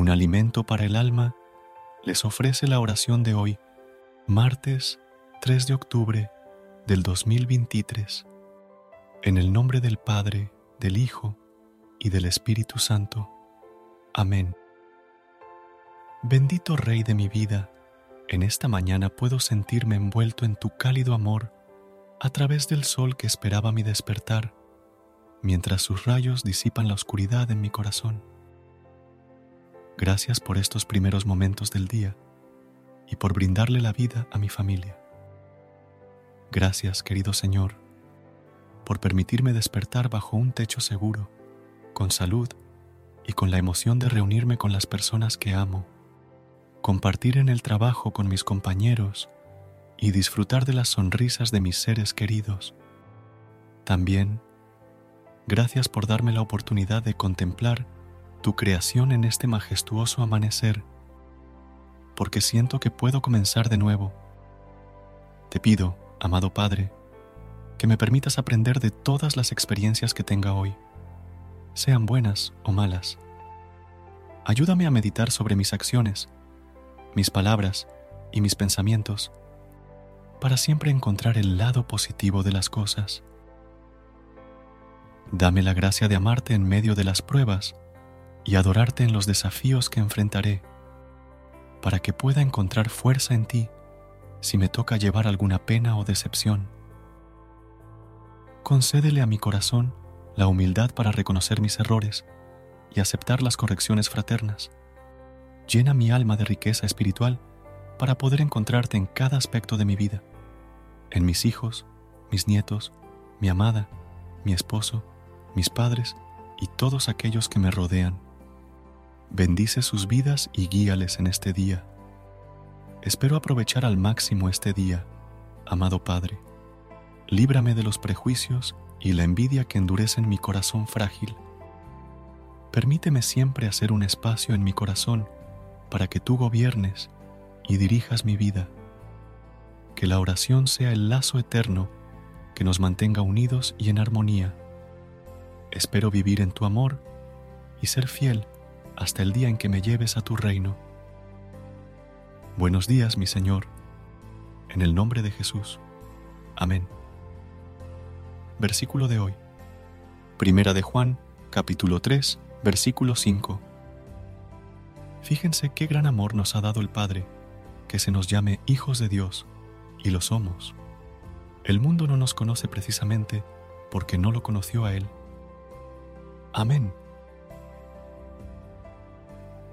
Un alimento para el alma les ofrece la oración de hoy, martes 3 de octubre del 2023. En el nombre del Padre, del Hijo y del Espíritu Santo. Amén. Bendito Rey de mi vida, en esta mañana puedo sentirme envuelto en tu cálido amor a través del sol que esperaba mi despertar, mientras sus rayos disipan la oscuridad en mi corazón. Gracias por estos primeros momentos del día y por brindarle la vida a mi familia. Gracias, querido Señor, por permitirme despertar bajo un techo seguro, con salud y con la emoción de reunirme con las personas que amo, compartir en el trabajo con mis compañeros y disfrutar de las sonrisas de mis seres queridos. También, gracias por darme la oportunidad de contemplar tu creación en este majestuoso amanecer, porque siento que puedo comenzar de nuevo. Te pido, amado Padre, que me permitas aprender de todas las experiencias que tenga hoy, sean buenas o malas. Ayúdame a meditar sobre mis acciones, mis palabras y mis pensamientos, para siempre encontrar el lado positivo de las cosas. Dame la gracia de amarte en medio de las pruebas y adorarte en los desafíos que enfrentaré, para que pueda encontrar fuerza en ti si me toca llevar alguna pena o decepción. Concédele a mi corazón la humildad para reconocer mis errores y aceptar las correcciones fraternas. Llena mi alma de riqueza espiritual para poder encontrarte en cada aspecto de mi vida, en mis hijos, mis nietos, mi amada, mi esposo, mis padres y todos aquellos que me rodean. Bendice sus vidas y guíales en este día. Espero aprovechar al máximo este día, amado Padre. Líbrame de los prejuicios y la envidia que endurecen mi corazón frágil. Permíteme siempre hacer un espacio en mi corazón para que tú gobiernes y dirijas mi vida. Que la oración sea el lazo eterno que nos mantenga unidos y en armonía. Espero vivir en tu amor y ser fiel hasta el día en que me lleves a tu reino. Buenos días, mi Señor, en el nombre de Jesús. Amén. Versículo de hoy. Primera de Juan, capítulo 3, versículo 5. Fíjense qué gran amor nos ha dado el Padre, que se nos llame hijos de Dios, y lo somos. El mundo no nos conoce precisamente porque no lo conoció a Él. Amén.